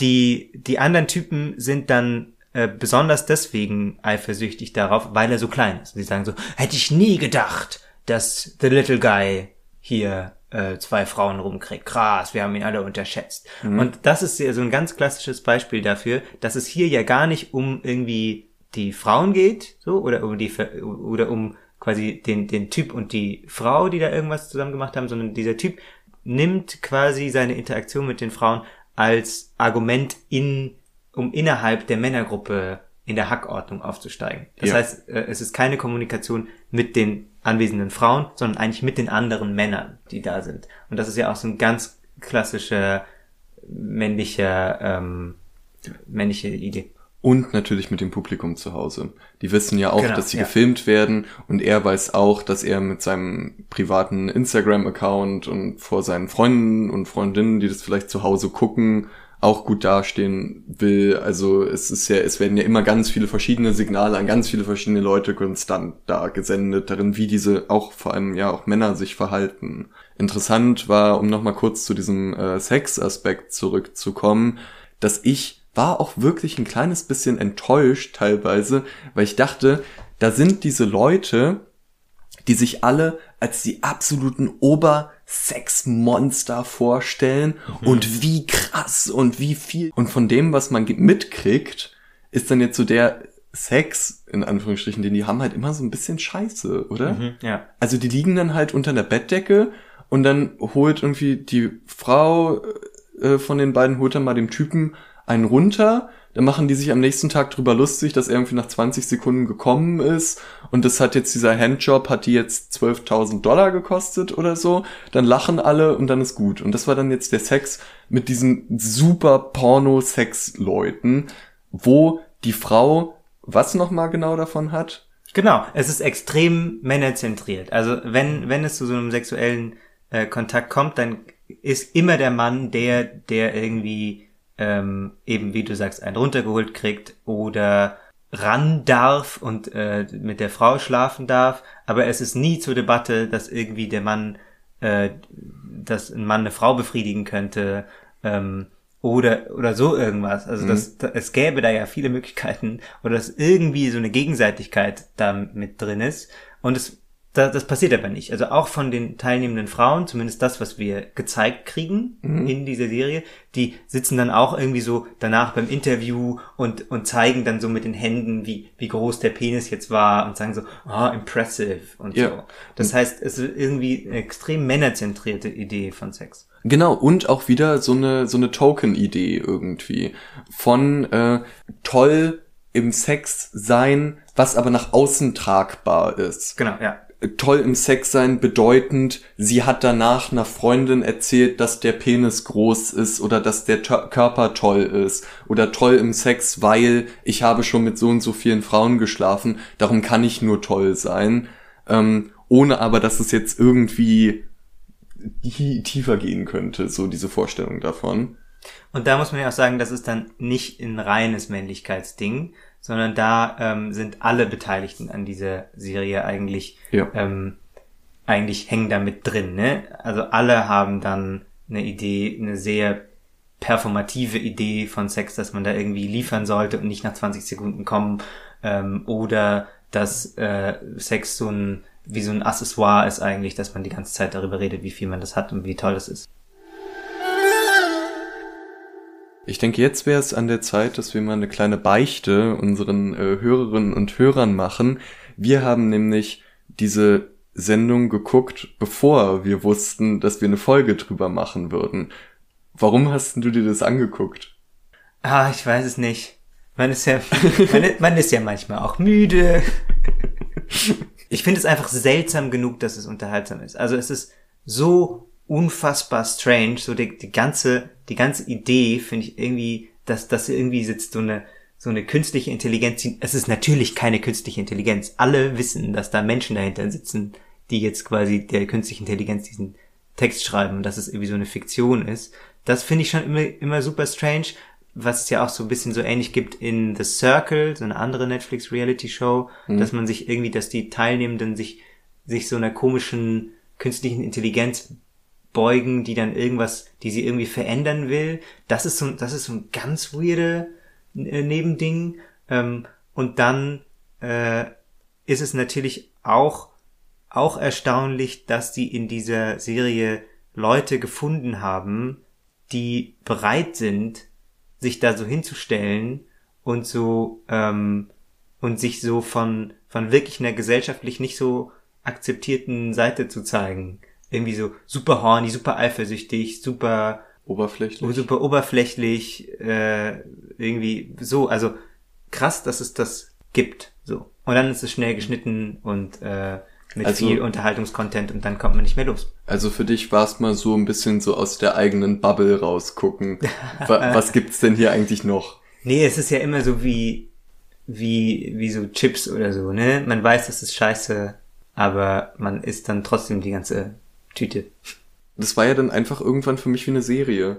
Die, die anderen Typen sind dann äh, besonders deswegen eifersüchtig darauf, weil er so klein ist. Sie sagen so, hätte ich nie gedacht, dass The Little Guy hier äh, zwei Frauen rumkriegt. Krass, wir haben ihn alle unterschätzt. Mhm. Und das ist ja so ein ganz klassisches Beispiel dafür, dass es hier ja gar nicht um irgendwie die Frauen geht, so, oder um die, oder um quasi den, den Typ und die Frau, die da irgendwas zusammen gemacht haben, sondern dieser Typ nimmt quasi seine Interaktion mit den Frauen als Argument in, um innerhalb der Männergruppe in der Hackordnung aufzusteigen. Das ja. heißt, äh, es ist keine Kommunikation mit den anwesenden Frauen, sondern eigentlich mit den anderen Männern, die da sind. Und das ist ja auch so ein ganz klassischer männlicher ähm, männliche Idee. Und natürlich mit dem Publikum zu Hause. Die wissen ja auch, genau, dass sie ja. gefilmt werden und er weiß auch, dass er mit seinem privaten Instagram-Account und vor seinen Freunden und Freundinnen, die das vielleicht zu Hause gucken, auch gut dastehen will. Also es ist ja, es werden ja immer ganz viele verschiedene Signale an ganz viele verschiedene Leute konstant da gesendet, darin, wie diese auch vor allem ja auch Männer sich verhalten. Interessant war, um nochmal kurz zu diesem äh, Sex-Aspekt zurückzukommen, dass ich war auch wirklich ein kleines bisschen enttäuscht teilweise, weil ich dachte, da sind diese Leute, die sich alle als die absoluten Obersexmonster vorstellen mhm. und wie krass und wie viel. Und von dem, was man mitkriegt, ist dann jetzt so der Sex, in Anführungsstrichen, den die haben halt immer so ein bisschen scheiße, oder? Mhm, ja. Also die liegen dann halt unter der Bettdecke und dann holt irgendwie die Frau äh, von den beiden, holt dann mal dem Typen einen runter, dann machen die sich am nächsten Tag drüber lustig, dass er irgendwie nach 20 Sekunden gekommen ist und das hat jetzt dieser Handjob, hat die jetzt 12.000 Dollar gekostet oder so, dann lachen alle und dann ist gut. Und das war dann jetzt der Sex mit diesen super Porno-Sex-Leuten, wo die Frau was nochmal genau davon hat? Genau, es ist extrem männerzentriert. Also wenn, wenn es zu so einem sexuellen äh, Kontakt kommt, dann ist immer der Mann der, der irgendwie ähm, eben, wie du sagst, einen runtergeholt kriegt oder ran darf und äh, mit der Frau schlafen darf. Aber es ist nie zur Debatte, dass irgendwie der Mann, äh, dass ein Mann eine Frau befriedigen könnte. Ähm, oder oder so irgendwas. Also mhm. das, das, es gäbe da ja viele Möglichkeiten oder dass irgendwie so eine Gegenseitigkeit da mit drin ist und es das, das passiert aber nicht. Also auch von den teilnehmenden Frauen, zumindest das, was wir gezeigt kriegen mhm. in dieser Serie, die sitzen dann auch irgendwie so danach beim Interview und, und zeigen dann so mit den Händen, wie, wie groß der Penis jetzt war und sagen so, ah, oh, impressive und ja. so. Das heißt, es ist irgendwie eine extrem männerzentrierte Idee von Sex. Genau, und auch wieder so eine, so eine Token-Idee irgendwie. Von äh, toll im Sex sein, was aber nach außen tragbar ist. Genau, ja toll im Sex sein bedeutend, sie hat danach einer Freundin erzählt, dass der Penis groß ist oder dass der Körper toll ist oder toll im Sex, weil ich habe schon mit so und so vielen Frauen geschlafen, darum kann ich nur toll sein, ähm, ohne aber, dass es jetzt irgendwie tiefer gehen könnte, so diese Vorstellung davon. Und da muss man ja auch sagen, das ist dann nicht ein reines Männlichkeitsding, sondern da ähm, sind alle Beteiligten an dieser Serie eigentlich ja. ähm, eigentlich hängen da mit drin. Ne? Also alle haben dann eine Idee, eine sehr performative Idee von Sex, dass man da irgendwie liefern sollte und nicht nach 20 Sekunden kommen ähm, oder dass äh, Sex so ein wie so ein Accessoire ist eigentlich, dass man die ganze Zeit darüber redet, wie viel man das hat und wie toll das ist. Ich denke, jetzt wäre es an der Zeit, dass wir mal eine kleine Beichte unseren äh, Hörerinnen und Hörern machen. Wir haben nämlich diese Sendung geguckt, bevor wir wussten, dass wir eine Folge drüber machen würden. Warum hast du dir das angeguckt? Ah, ich weiß es nicht. Man ist ja, man, man ist ja manchmal auch müde. Ich finde es einfach seltsam genug, dass es unterhaltsam ist. Also es ist so unfassbar strange, so die, die ganze die ganze Idee finde ich irgendwie, dass das irgendwie sitzt so eine so eine künstliche Intelligenz. Es ist natürlich keine künstliche Intelligenz. Alle wissen, dass da Menschen dahinter sitzen, die jetzt quasi der künstlichen Intelligenz diesen Text schreiben und dass es irgendwie so eine Fiktion ist. Das finde ich schon immer, immer super strange, was es ja auch so ein bisschen so ähnlich gibt in The Circle, so eine andere Netflix Reality Show, mhm. dass man sich irgendwie, dass die Teilnehmenden sich, sich so einer komischen künstlichen Intelligenz beugen, die dann irgendwas, die sie irgendwie verändern will. Das ist so, das ist so ein ganz weirde äh, Nebending. Ähm, und dann äh, ist es natürlich auch auch erstaunlich, dass die in dieser Serie Leute gefunden haben, die bereit sind, sich da so hinzustellen und so ähm, und sich so von von wirklich einer gesellschaftlich nicht so akzeptierten Seite zu zeigen irgendwie so super horny, super eifersüchtig, super oberflächlich, super oberflächlich, äh, irgendwie so, also krass, dass es das gibt, so. Und dann ist es schnell geschnitten und äh, mit also, viel Unterhaltungskontent und dann kommt man nicht mehr los. Also für dich war es mal so ein bisschen so aus der eigenen Bubble rausgucken. Was gibt's denn hier eigentlich noch? Nee, es ist ja immer so wie, wie, wie so Chips oder so, ne? Man weiß, das ist scheiße, aber man isst dann trotzdem die ganze Tüte. Das war ja dann einfach irgendwann für mich wie eine Serie.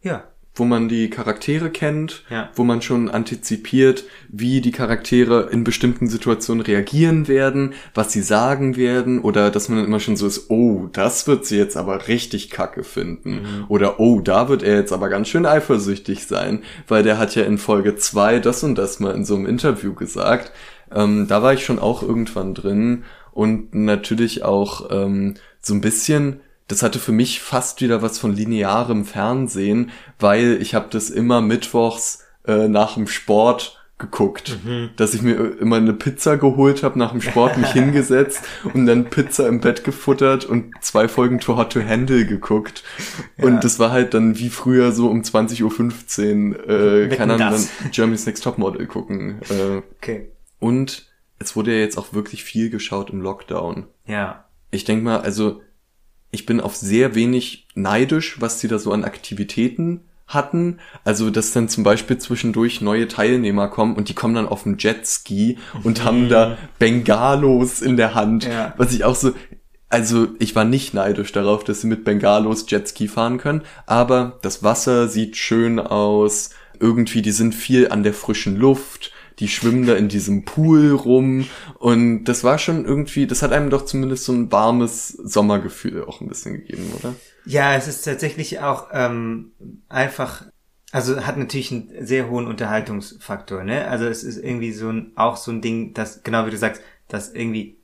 Ja. Wo man die Charaktere kennt, ja. wo man schon antizipiert, wie die Charaktere in bestimmten Situationen reagieren werden, was sie sagen werden, oder dass man dann immer schon so ist, oh, das wird sie jetzt aber richtig kacke finden. Mhm. Oder oh, da wird er jetzt aber ganz schön eifersüchtig sein, weil der hat ja in Folge zwei das und das mal in so einem Interview gesagt. Ähm, da war ich schon auch irgendwann drin und natürlich auch ähm, so ein bisschen, das hatte für mich fast wieder was von linearem Fernsehen, weil ich habe das immer mittwochs äh, nach dem Sport geguckt, mhm. dass ich mir immer eine Pizza geholt habe, nach dem Sport mich hingesetzt und dann Pizza im Bett gefuttert und zwei Folgen Too Hot to Handle geguckt. Ja. Und das war halt dann wie früher so um 20.15 Uhr, äh, keine Ahnung, dann Germany's Next Topmodel gucken. Äh, okay. Und es wurde ja jetzt auch wirklich viel geschaut im Lockdown. Ja. Ich denk mal, also ich bin auf sehr wenig neidisch, was sie da so an Aktivitäten hatten. Also, dass dann zum Beispiel zwischendurch neue Teilnehmer kommen und die kommen dann auf dem Jetski und mhm. haben da Bengalos in der Hand. Ja. Was ich auch so, also ich war nicht neidisch darauf, dass sie mit Bengalos Jetski fahren können, aber das Wasser sieht schön aus. Irgendwie, die sind viel an der frischen Luft die schwimmen da in diesem Pool rum und das war schon irgendwie, das hat einem doch zumindest so ein warmes Sommergefühl auch ein bisschen gegeben, oder? Ja, es ist tatsächlich auch ähm, einfach, also hat natürlich einen sehr hohen Unterhaltungsfaktor, ne? Also es ist irgendwie so ein, auch so ein Ding, dass, genau wie du sagst, dass irgendwie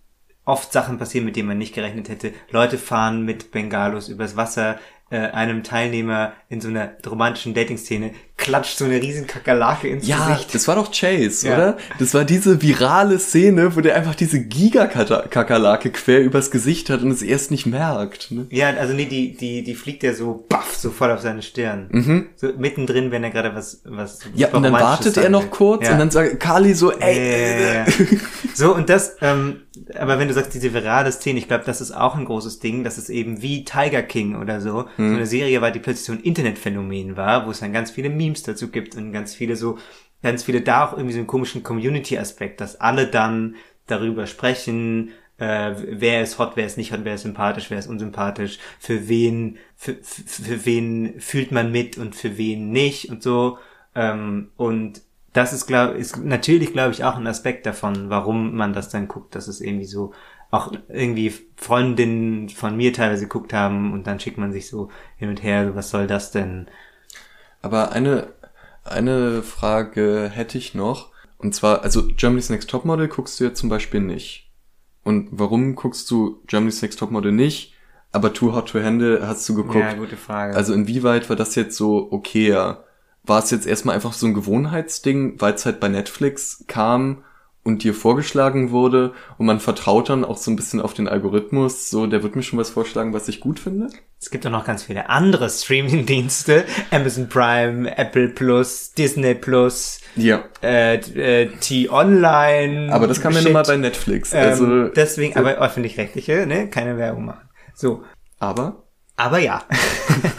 oft Sachen passieren, mit denen man nicht gerechnet hätte. Leute fahren mit Bengalos übers Wasser, äh, einem Teilnehmer in so einer romantischen Dating-Szene klatscht so eine riesen Kakerlake ins ja, Gesicht. Ja, das war doch Chase, ja. oder? Das war diese virale Szene, wo der einfach diese Gigakakerlake quer übers Gesicht hat und es erst nicht merkt. Ne? Ja, also nee, die, die, die fliegt ja so baff, so voll auf seine Stirn. Mhm. So mittendrin, wenn er gerade was, was Ja, und dann wartet er noch kurz ja. und dann sagt Kali so, ey. Äh, so, und das, ähm, aber wenn du sagst, diese virale Szene, ich glaube, das ist auch ein großes Ding, dass es eben wie Tiger King oder so, mhm. so eine Serie war, die plötzlich so ein Internetphänomen war, wo es dann ganz viele Memes Memes dazu gibt und ganz viele so, ganz viele da auch irgendwie so einen komischen Community-Aspekt, dass alle dann darüber sprechen, äh, wer ist hot, wer ist nicht hot, wer ist sympathisch, wer ist unsympathisch, für wen, für, für, für wen fühlt man mit und für wen nicht und so. Ähm, und das ist, glaube ist natürlich, glaube ich, auch ein Aspekt davon, warum man das dann guckt, dass es irgendwie so auch irgendwie Freundinnen von mir teilweise geguckt haben und dann schickt man sich so hin und her, was soll das denn? Aber eine, eine Frage hätte ich noch. Und zwar, also Germany's Next Topmodel guckst du ja zum Beispiel nicht. Und warum guckst du Germany's Next Topmodel nicht? Aber Too Hot to Handle hast du geguckt. Ja, gute Frage. Also inwieweit war das jetzt so okayer? War es jetzt erstmal einfach so ein Gewohnheitsding, weil es halt bei Netflix kam und dir vorgeschlagen wurde und man vertraut dann auch so ein bisschen auf den Algorithmus, so der wird mir schon was vorschlagen, was ich gut finde. Es gibt auch noch ganz viele andere Streaming-Dienste, Amazon Prime, Apple Plus, Disney Plus, ja. äh, äh, T-Online. Aber das kam ja nur mal bei Netflix. Ähm, also deswegen, so. aber öffentlich-rechtliche, ne, keine Werbung machen. So. Aber? Aber ja.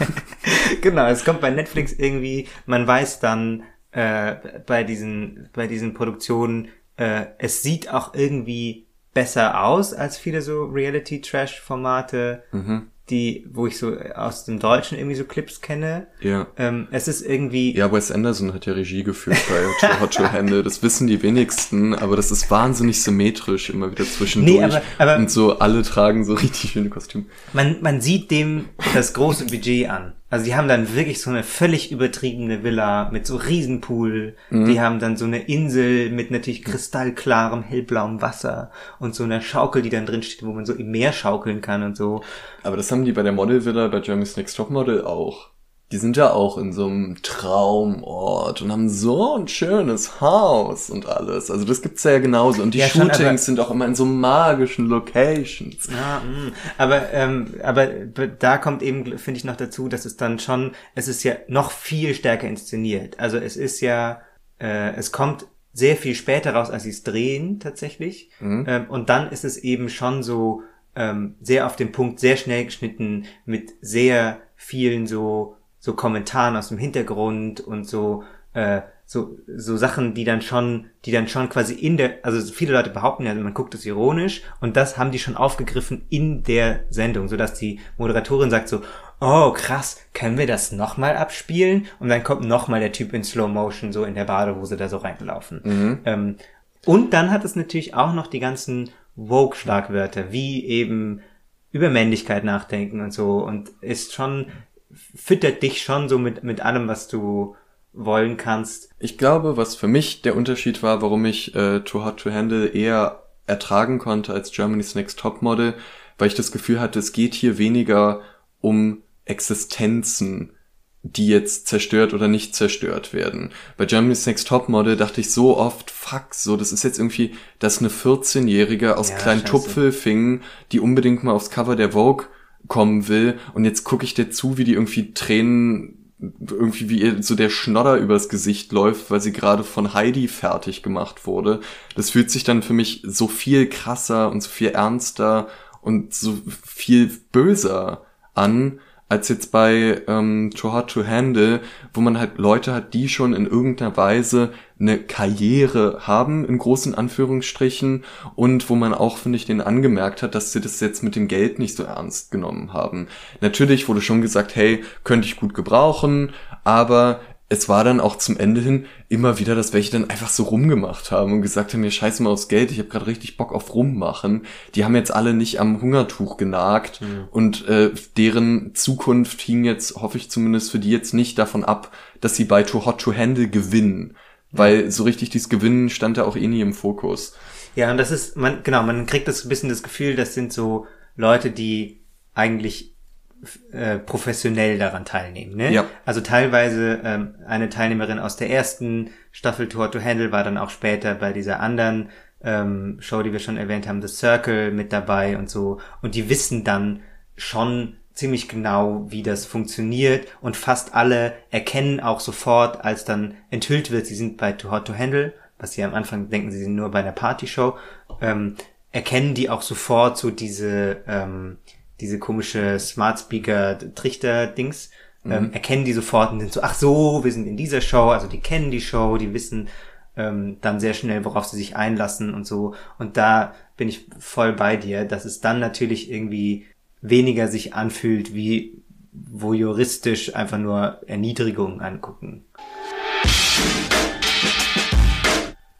genau, es kommt bei Netflix irgendwie, man weiß dann äh, bei diesen bei diesen Produktionen äh, es sieht auch irgendwie besser aus als viele so Reality-Trash-Formate. Mhm die, wo ich so aus dem Deutschen irgendwie so Clips kenne. Ja. Ähm, es ist irgendwie. Ja, Wes Anderson hat ja Regie geführt bei Hot to Handle. Das wissen die wenigsten, aber das ist wahnsinnig symmetrisch immer wieder zwischendurch. Nee, aber, aber und so alle tragen so richtig schöne Kostüme. Man, man sieht dem das große Budget an. Also die haben dann wirklich so eine völlig übertriebene Villa mit so Riesenpool. Mhm. Die haben dann so eine Insel mit natürlich kristallklarem, hellblauem Wasser und so einer Schaukel, die dann drin steht, wo man so im Meer schaukeln kann und so. Aber das haben die bei der Model Villa bei Jeremy's Next Top Model auch die sind ja auch in so einem Traumort und haben so ein schönes Haus und alles. Also das gibt's ja genauso. Und die ja, Shootings schon, sind auch immer in so magischen Locations. Ja, mh. aber ähm, aber da kommt eben, finde ich, noch dazu, dass es dann schon, es ist ja noch viel stärker inszeniert. Also es ist ja, äh, es kommt sehr viel später raus, als sie es drehen tatsächlich. Mhm. Ähm, und dann ist es eben schon so ähm, sehr auf den Punkt, sehr schnell geschnitten mit sehr vielen so so Kommentaren aus dem Hintergrund und so äh, so so Sachen, die dann schon, die dann schon quasi in der, also viele Leute behaupten ja, man guckt es ironisch und das haben die schon aufgegriffen in der Sendung, so dass die Moderatorin sagt so, oh krass, können wir das nochmal abspielen? Und dann kommt nochmal der Typ in Slow Motion so in der Badehose da so reingelaufen. Mhm. Ähm, und dann hat es natürlich auch noch die ganzen Woke-Schlagwörter, wie eben über Männlichkeit nachdenken und so und ist schon füttert dich schon so mit, mit allem, was du wollen kannst. Ich glaube, was für mich der Unterschied war, warum ich äh, Too Hot to Handle eher ertragen konnte als Germany's Next Top Model, weil ich das Gefühl hatte, es geht hier weniger um Existenzen die jetzt zerstört oder nicht zerstört werden. Bei Germany's Next Topmodel dachte ich so oft, fuck, so, das ist jetzt irgendwie, dass eine 14-Jährige aus Ja, kleinen scheiße. Tupfelfingen, die unbedingt mal aufs Cover der Vogue kommen will und jetzt gucke ich dir zu, wie die irgendwie Tränen irgendwie wie ihr so der Schnodder übers Gesicht läuft, weil sie gerade von Heidi fertig gemacht wurde. Das fühlt sich dann für mich so viel krasser und so viel ernster und so viel böser an, als jetzt bei ähm, Too Hot to Handle, wo man halt Leute hat, die schon in irgendeiner Weise eine Karriere haben, in großen Anführungsstrichen, und wo man auch, finde ich, den angemerkt hat, dass sie das jetzt mit dem Geld nicht so ernst genommen haben. Natürlich wurde schon gesagt, hey, könnte ich gut gebrauchen, aber es war dann auch zum Ende hin immer wieder, dass welche dann einfach so rumgemacht haben und gesagt haben, mir scheiß mal aufs Geld, ich habe gerade richtig Bock auf rummachen. Die haben jetzt alle nicht am Hungertuch genagt und äh, deren Zukunft hing jetzt, hoffe ich zumindest für die jetzt nicht davon ab, dass sie bei Too Hot to Handle gewinnen. Weil so richtig dieses Gewinnen stand da auch eh nie im Fokus. Ja, und das ist, man, genau, man kriegt das ein bisschen das Gefühl, das sind so Leute, die eigentlich äh, professionell daran teilnehmen. Ne? Ja. Also teilweise ähm, eine Teilnehmerin aus der ersten Staffel Tour to Handle war dann auch später bei dieser anderen ähm, Show, die wir schon erwähnt haben, The Circle mit dabei und so. Und die wissen dann schon ziemlich genau, wie das funktioniert und fast alle erkennen auch sofort, als dann enthüllt wird, sie sind bei Too Hot to Handle, was sie am Anfang denken, sie sind nur bei einer Partyshow, ähm, erkennen die auch sofort so diese, ähm, diese komische Smart Speaker Trichter Dings, ähm, erkennen die sofort und sind so, ach so, wir sind in dieser Show, also die kennen die Show, die wissen ähm, dann sehr schnell, worauf sie sich einlassen und so. Und da bin ich voll bei dir, dass es dann natürlich irgendwie weniger sich anfühlt wie voyeuristisch einfach nur Erniedrigung angucken.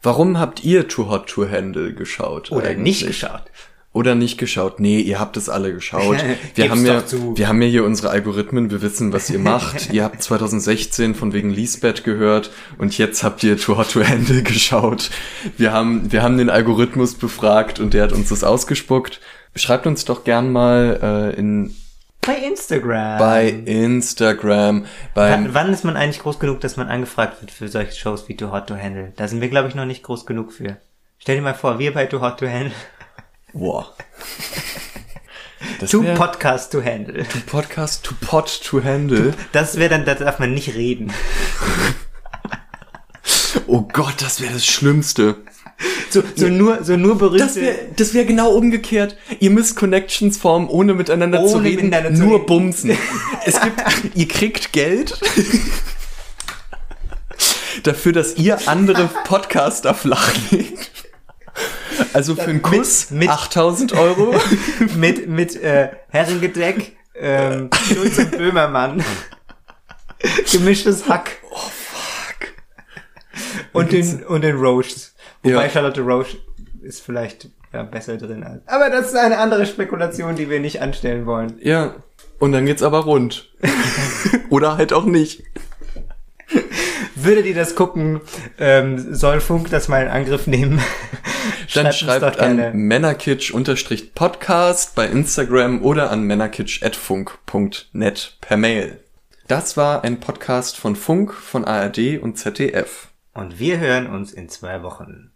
Warum habt ihr Too Hot to Handle geschaut? Oder eigentlich? nicht geschaut. Oder nicht geschaut. Nee, ihr habt es alle geschaut. Wir haben ja, zu. wir haben ja hier unsere Algorithmen, wir wissen, was ihr macht. ihr habt 2016 von wegen Lisbeth gehört und jetzt habt ihr Too Hot to Handle geschaut. Wir haben, wir haben den Algorithmus befragt und der hat uns das ausgespuckt. Schreibt uns doch gern mal äh, in Bei Instagram. bei Instagram, wann, wann ist man eigentlich groß genug, dass man angefragt wird für solche Shows wie Too Hot to Handle? Da sind wir, glaube ich, noch nicht groß genug für. Stell dir mal vor, wir bei Too Hot to Handle. Boah. Das Too wär- Podcast to Handle. Podcast to Pot to Handle. Das wäre dann, da darf man nicht reden. Oh Gott, das wäre das Schlimmste. So, so nur, so nur berühmte. Das wäre das wär genau umgekehrt. Ihr müsst Connections formen, ohne miteinander zu Ohne reden, miteinander zu nur reden. bumsen. es gibt, ihr kriegt Geld dafür, dass ihr andere Podcaster flachlegt. Also für einen Kuss mit- 8000 Euro. mit, mit äh, Herrengedeck, ähm, Schulz und Böhmermann. Gemischtes Hack. Oh, fuck. Und den, und den Roches. Wobei Ja. Charlotte Roche ist vielleicht ja, besser drin. Als. Aber das ist eine andere Spekulation, die wir nicht anstellen wollen. Ja. Und dann geht's aber rund. Oder halt auch nicht. Würdet ihr das gucken, ähm, soll Funk das mal in Angriff nehmen? Dann schreibt gerne. an männerkitsch-podcast bei Instagram oder an männerkitsch.funk.net per Mail. Das war ein Podcast von Funk, von ARD und ZDF. Und wir hören uns in zwei Wochen.